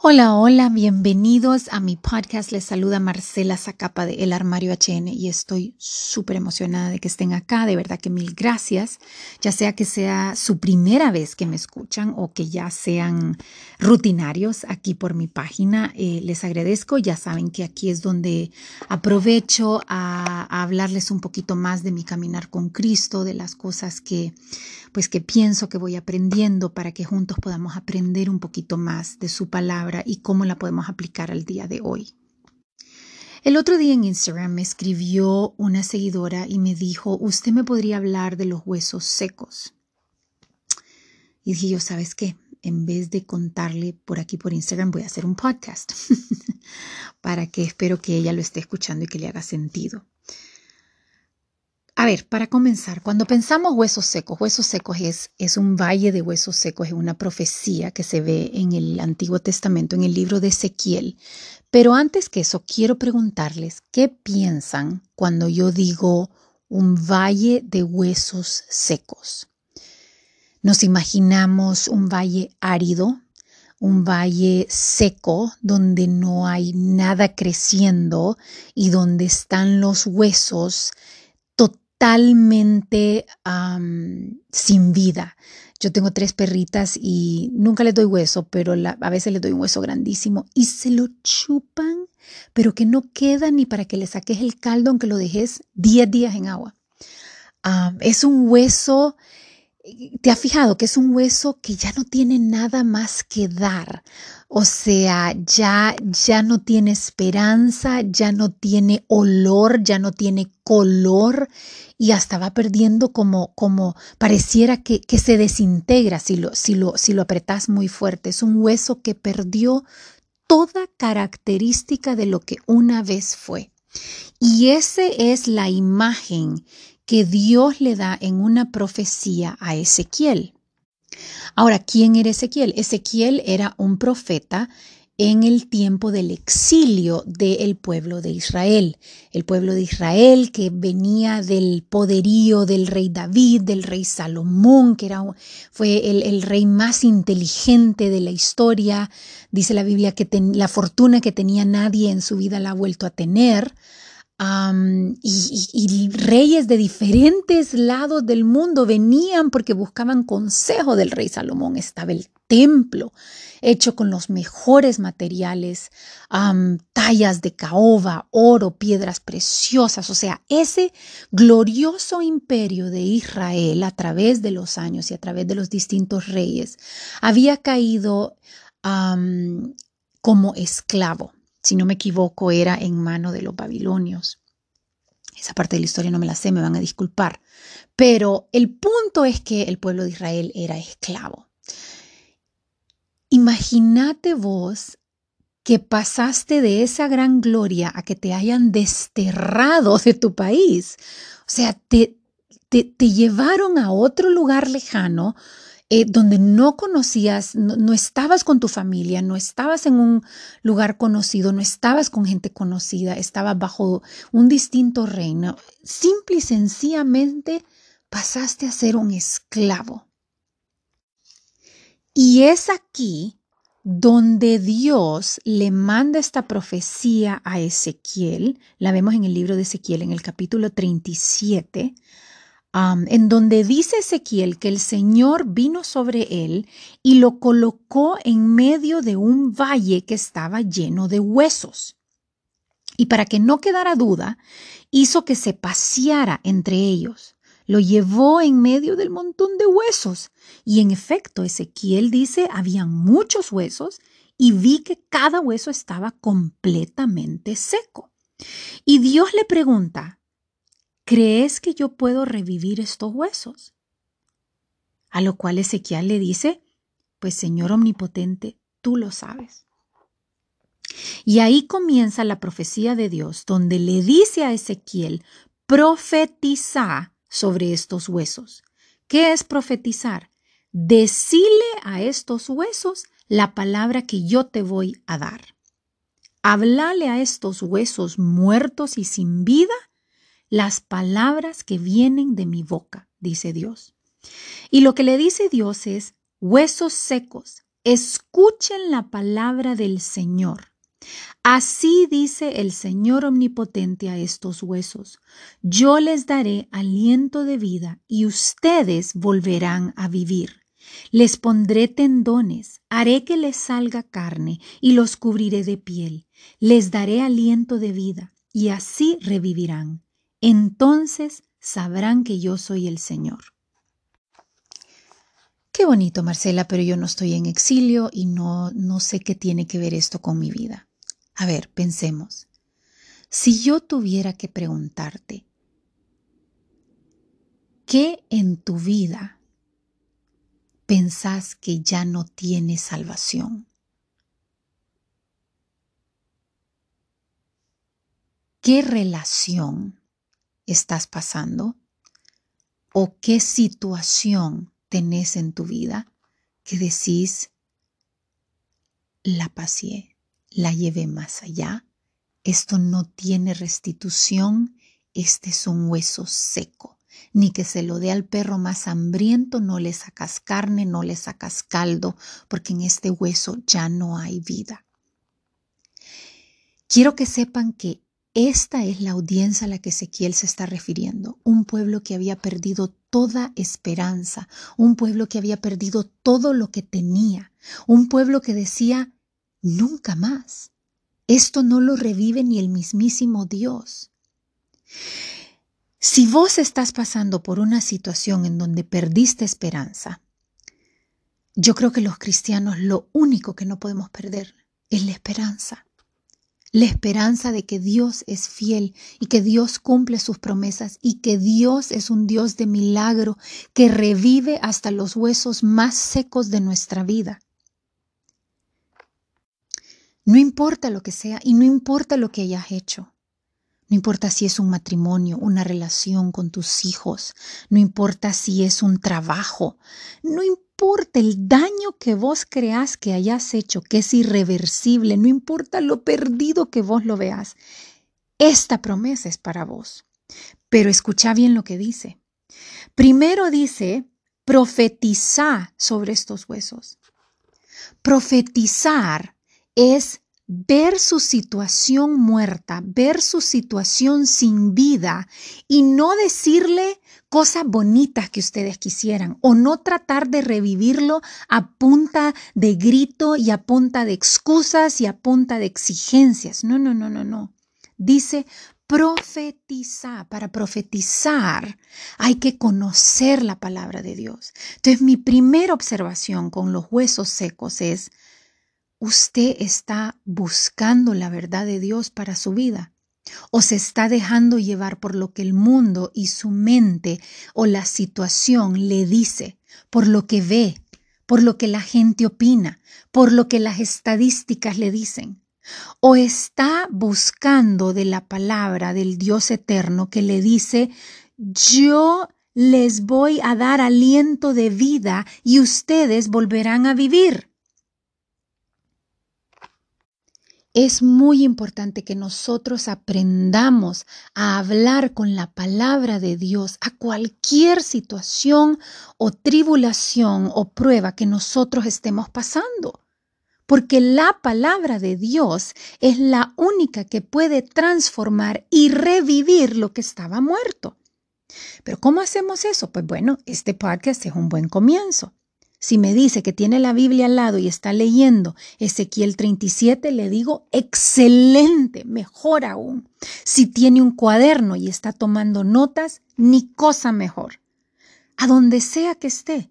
Hola, hola, bienvenidos a mi podcast. Les saluda Marcela Zacapa de El Armario HN y estoy súper emocionada de que estén acá. De verdad que mil gracias. Ya sea que sea su primera vez que me escuchan o que ya sean rutinarios aquí por mi página, eh, les agradezco. Ya saben que aquí es donde aprovecho a, a hablarles un poquito más de mi caminar con Cristo, de las cosas que pues que pienso que voy aprendiendo para que juntos podamos aprender un poquito más de su palabra y cómo la podemos aplicar al día de hoy. El otro día en Instagram me escribió una seguidora y me dijo, usted me podría hablar de los huesos secos. Y dije yo, ¿sabes qué? En vez de contarle por aquí por Instagram, voy a hacer un podcast para que espero que ella lo esté escuchando y que le haga sentido. A ver, para comenzar, cuando pensamos huesos secos, huesos secos es, es un valle de huesos secos, es una profecía que se ve en el Antiguo Testamento, en el libro de Ezequiel. Pero antes que eso, quiero preguntarles, ¿qué piensan cuando yo digo un valle de huesos secos? Nos imaginamos un valle árido, un valle seco donde no hay nada creciendo y donde están los huesos totalmente sin vida. Yo tengo tres perritas y nunca les doy hueso, pero a veces les doy un hueso grandísimo y se lo chupan, pero que no queda ni para que le saques el caldo aunque lo dejes 10 días en agua. es un hueso, ¿te has fijado que es un hueso que ya no tiene nada más que dar? O sea, ya, ya no tiene esperanza, ya no tiene olor, ya no tiene color y hasta va perdiendo como, como pareciera que, que se desintegra si lo, si, lo, si lo apretas muy fuerte. Es un hueso que perdió toda característica de lo que una vez fue. Y esa es la imagen que Dios le da en una profecía a Ezequiel. Ahora, ¿quién era Ezequiel? Ezequiel era un profeta en el tiempo del exilio del pueblo de Israel. El pueblo de Israel que venía del poderío del rey David, del rey Salomón, que era, fue el, rey más inteligente de la historia. Dice la Biblia que la fortuna que tenía nadie en su vida la ha vuelto a tener y, reyes de diferentes lados del mundo venían porque buscaban consejo del rey Salomón. Estaba el templo hecho con los mejores materiales, tallas de caoba, oro, piedras preciosas. O sea, ese glorioso imperio de Israel a través de los años y a través de los distintos reyes había caído como esclavo si no me equivoco, era en mano de los babilonios. Esa parte de la historia no me la sé, me van a disculpar. Pero el punto es que el pueblo de Israel era esclavo. Imagínate vos que pasaste de esa gran gloria a que te hayan desterrado de tu país. O sea, te, te, te llevaron a otro lugar lejano eh, donde no conocías, no, estabas con tu familia, no estabas en un lugar conocido, no estabas con gente conocida, estabas bajo un distinto reino. Simple y sencillamente pasaste a ser un esclavo. Y es aquí donde Dios le manda esta profecía a Ezequiel, la vemos en el libro de Ezequiel en el capítulo 37, en donde dice Ezequiel que el Señor vino sobre él y lo colocó en medio de un valle que estaba lleno de huesos. Y para que no quedara duda, hizo que se paseara entre ellos. Lo llevó en medio del montón de huesos. Y en efecto, Ezequiel dice, habían muchos huesos y vi que cada hueso estaba completamente seco. Y Dios le pregunta, ¿crees que yo puedo revivir estos huesos? A lo cual Ezequiel le dice, pues Señor Omnipotente, tú lo sabes. Y ahí comienza la profecía de Dios, donde le dice a Ezequiel, profetiza sobre estos huesos. ¿Qué es profetizar? Decile a estos huesos la palabra que yo te voy a dar. Háblale a estos huesos muertos y sin vida las palabras que vienen de mi boca, dice Dios. Y lo que le dice Dios es, huesos secos, escuchen la palabra del Señor. Así dice el Señor omnipotente a estos huesos. Yo les daré aliento de vida y ustedes volverán a vivir. Les pondré tendones, haré que les salga carne y los cubriré de piel. Les daré aliento de vida y así revivirán. Entonces sabrán que yo soy el Señor. Qué bonito, Marcela, pero yo no estoy en exilio y no, no sé qué tiene que ver esto con mi vida. A ver, pensemos. Si yo tuviera que preguntarte, ¿qué en tu vida pensás que ya no tiene salvación? ¿Qué relación estás pasando? ¿O qué situación tenés en tu vida que decís, la paseé, la llevé más allá, esto no tiene restitución, este es un hueso seco, ni que se lo dé al perro más hambriento, no le sacas carne, no le sacas caldo, porque en este hueso ya no hay vida. Quiero que sepan que esta es la audiencia a la que Ezequiel se está refiriendo, un pueblo que había perdido toda esperanza, un pueblo que había perdido todo lo que tenía, un pueblo que decía, nunca más. Esto no lo revive ni el mismísimo Dios. Si vos estás pasando por una situación en donde perdiste esperanza, yo creo que los cristianos lo único que no podemos perder es la esperanza la esperanza de que Dios es fiel y que Dios cumple sus promesas y que Dios es un Dios de milagro que revive hasta los huesos más secos de nuestra vida. No importa lo que sea y no importa lo que hayas hecho. No importa si es un matrimonio, una relación con tus hijos, no importa si es un trabajo, no importa el daño que vos creas que hayas hecho, que es irreversible, no importa lo perdido que vos lo veas, esta promesa es para vos. Pero escucha bien lo que dice. Primero dice, profetiza sobre estos huesos. Profetizar es ver su situación muerta, ver su situación sin vida y no decirle cosas bonitas que ustedes quisieran o no tratar de revivirlo a punta de grito y a punta de excusas y a punta de exigencias. No, no, no, no, no. Dice, profetizar. Para profetizar hay que conocer la palabra de Dios. Entonces, mi primera observación con los huesos secos es, ¿Usted está buscando la verdad de Dios para su vida? ¿O se está dejando llevar por lo que el mundo y su mente o la situación le dice, por lo que ve, por lo que la gente opina, por lo que las estadísticas le dicen? ¿O está buscando de la palabra del Dios eterno que le dice, yo les voy a dar aliento de vida y ustedes volverán a vivir? Es muy importante que nosotros aprendamos a hablar con la palabra de Dios a cualquier situación o tribulación o prueba que nosotros estemos pasando. Porque la palabra de Dios es la única que puede transformar y revivir lo que estaba muerto. Pero ¿cómo hacemos eso? Pues bueno, este podcast es un buen comienzo. Si me dice que tiene la Biblia al lado y está leyendo Ezequiel 37, le digo, excelente, mejor aún. Si tiene un cuaderno y está tomando notas, ni cosa mejor. A donde sea que esté,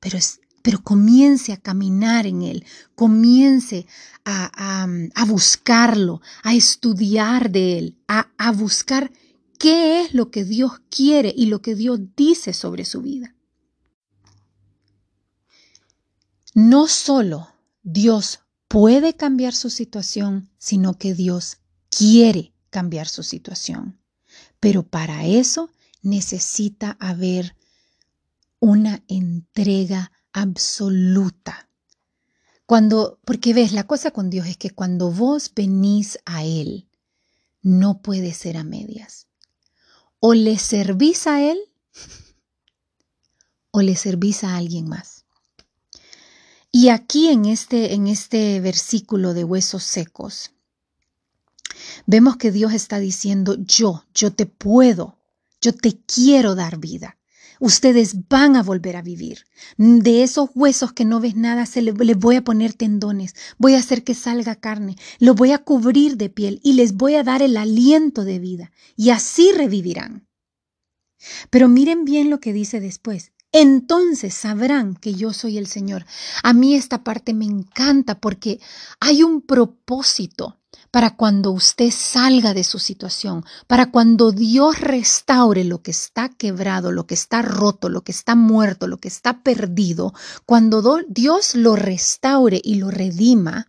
pero, pero comience a caminar en él, comience a, a, buscarlo, a estudiar de él, a, a buscar qué es lo que Dios quiere y lo que Dios dice sobre su vida. No solo Dios puede cambiar su situación, sino que Dios quiere cambiar su situación. Pero para eso necesita haber una entrega absoluta. Cuando, porque ves, la cosa con Dios es que cuando vos venís a Él, no puede ser a medias. O le servís a Él o le servís a alguien más. Y aquí en este, en este versículo de huesos secos, vemos que Dios está diciendo, yo, yo te puedo, yo te quiero dar vida. Ustedes van a volver a vivir. De esos huesos que no ves nada, se les, voy a poner tendones, voy a hacer que salga carne, los voy a cubrir de piel y les voy a dar el aliento de vida. Y así revivirán. Pero miren bien lo que dice después. Entonces sabrán que yo soy el Señor. A mí esta parte me encanta porque hay un propósito para cuando usted salga de su situación, para cuando Dios restaure lo que está quebrado, lo que está roto, lo que está muerto, lo que está perdido, cuando Dios lo restaure y lo redima,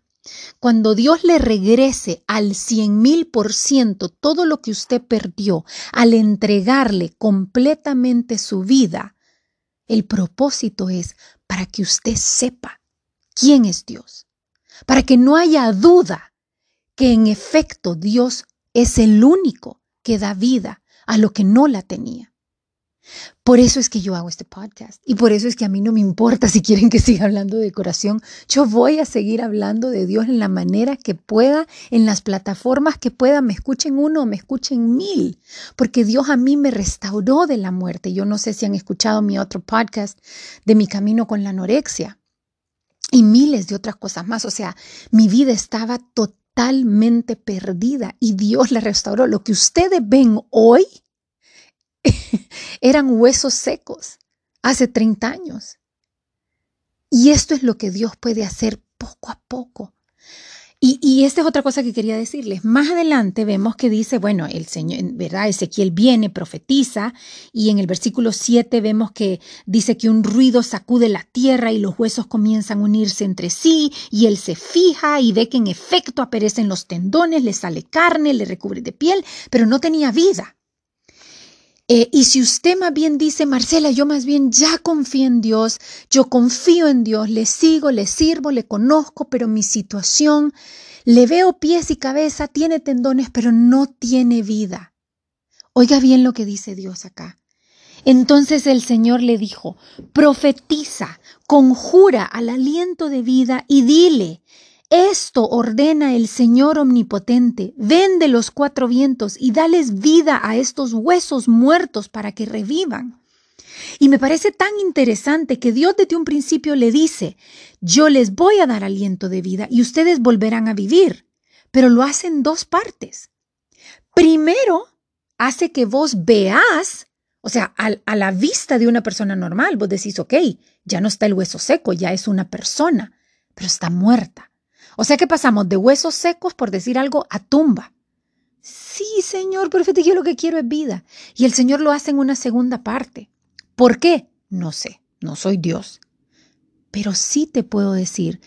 cuando Dios le regrese al cien mil por ciento todo lo que usted perdió, al entregarle completamente su vida, el propósito es para que usted sepa quién es Dios, para que no haya duda que en efecto Dios es el único que da vida a lo que no la tenía. Por eso es que yo hago este podcast y por eso es que a mí no me importa si quieren que siga hablando de corazón. Yo voy a seguir hablando de Dios en la manera que pueda, en las plataformas que pueda, me escuchen uno o me escuchen mil, porque Dios a mí me restauró de la muerte. Yo no sé si han escuchado mi otro podcast de mi camino con la anorexia y miles de otras cosas más. O sea, mi vida estaba totalmente perdida y Dios la restauró. Lo que ustedes ven hoy eran huesos secos hace 30 años. Y esto es lo que Dios puede hacer poco a poco. Y, esta es otra cosa que quería decirles. Más adelante vemos que dice, bueno, el Señor, ¿verdad? Ezequiel viene, profetiza, y en el versículo 7 vemos que dice que un ruido sacude la tierra y los huesos comienzan a unirse entre sí, y él se fija y ve que en efecto aparecen los tendones, le sale carne, le recubre de piel, pero no tenía vida. Eh, y si usted más bien dice, Marcela, yo más bien ya confío en Dios, yo confío en Dios, le sigo, le sirvo, le conozco, pero mi situación, le veo pies y cabeza, tiene tendones, pero no tiene vida. Oiga bien lo que dice Dios acá. Entonces el Señor le dijo, profetiza, conjura al aliento de vida y dile, esto ordena el Señor omnipotente. Ven de los cuatro vientos y dales vida a estos huesos muertos para que revivan. Y me parece tan interesante que Dios desde un principio le dice, yo les voy a dar aliento de vida y ustedes volverán a vivir, pero lo hace en dos partes. Primero, hace que vos veas, o sea, a, a la vista de una persona normal, vos decís, ok, ya no está el hueso seco, ya es una persona, pero está muerta. O sea que pasamos de huesos secos, por decir algo, a tumba. Sí, Señor, pero yo lo que quiero es vida. Y el Señor lo hace en una segunda parte. ¿Por qué? No sé, no soy Dios. Pero sí te puedo decir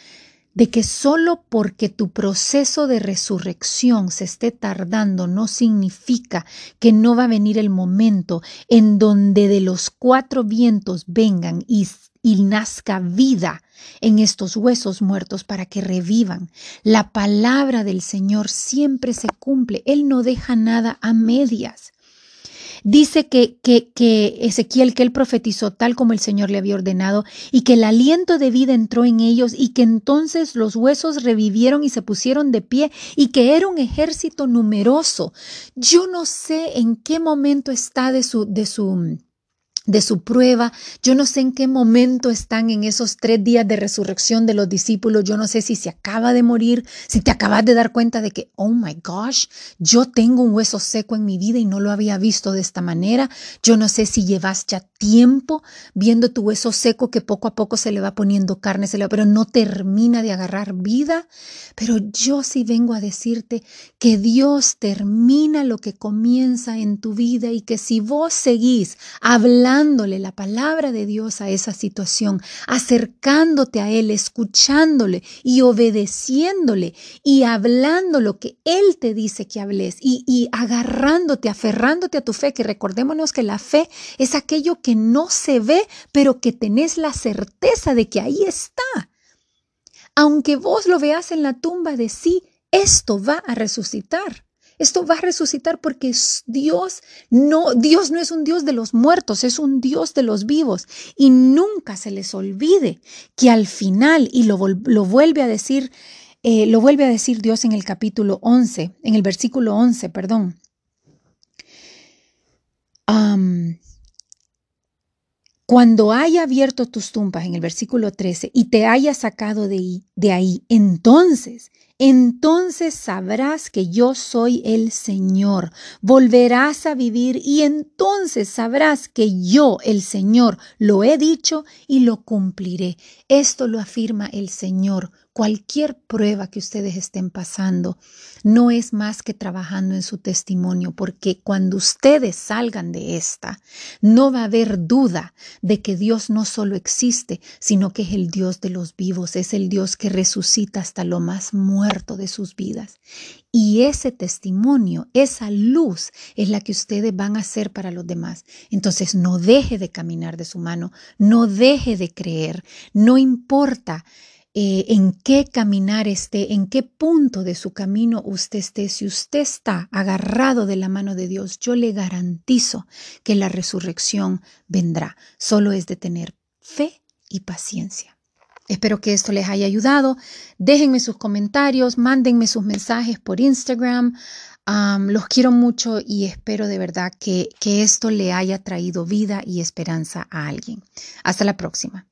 de que solo porque tu proceso de resurrección se esté tardando no significa que no va a venir el momento en donde de los cuatro vientos vengan y, y nazca vida en estos huesos muertos para que revivan. La palabra del Señor siempre se cumple. Él no deja nada a medias. Dice que, que, que, Ezequiel, que él profetizó tal como el Señor le había ordenado y que el aliento de vida entró en ellos y que entonces los huesos revivieron y se pusieron de pie y que era un ejército numeroso. Yo no sé en qué momento está de su, de su, de su prueba. Yo no sé en qué momento están en esos tres días de resurrección de los discípulos. Yo no sé si se acaba de morir, si te acabas de dar cuenta de que, oh my gosh, yo tengo un hueso seco en mi vida y no lo había visto de esta manera. Yo no sé si llevas ya tiempo viendo tu hueso seco que poco a poco se le va poniendo carne, se pero no termina de agarrar vida. Pero yo sí vengo a decirte que Dios termina lo que comienza en tu vida y que si vos seguís hablando, dándole la palabra de Dios a esa situación, acercándote a Él, escuchándole y obedeciéndole y hablando lo que Él te dice que hables y, y agarrándote, aferrándote a tu fe, que recordémonos que la fe es aquello que no se ve, pero que tenés la certeza de que ahí está. Aunque vos lo veas en la tumba de sí, esto va a resucitar. Esto va a resucitar porque Dios no, Dios no es un Dios de los muertos, es un Dios de los vivos. Y nunca se les olvide que al final, y lo, lo vuelve a decir, eh, lo vuelve a decir Dios en el capítulo 11, en el versículo 11, perdón. Cuando haya abierto tus tumbas, en el versículo 13, y te haya sacado de, de ahí, entonces, entonces sabrás que yo soy el Señor. Volverás a vivir y entonces sabrás que yo, el Señor, lo he dicho y lo cumpliré. Esto lo afirma el Señor Cualquier prueba que ustedes estén pasando no es más que trabajando en su testimonio, porque cuando ustedes salgan de esta, no va a haber duda de que Dios no solo existe, sino que es el Dios de los vivos, es el Dios que resucita hasta lo más muerto de sus vidas. Y ese testimonio, esa luz es la que ustedes van a hacer para los demás. Entonces no deje de caminar de su mano, no deje de creer, no importa eh, en qué caminar esté, en qué punto de su camino usted esté, si usted está agarrado de la mano de Dios, yo le garantizo que la resurrección vendrá. Solo es de tener fe y paciencia. Espero que esto les haya ayudado. Déjenme sus comentarios, mándenme sus mensajes por Instagram. los quiero mucho y espero de verdad que, que esto le haya traído vida y esperanza a alguien. Hasta la próxima.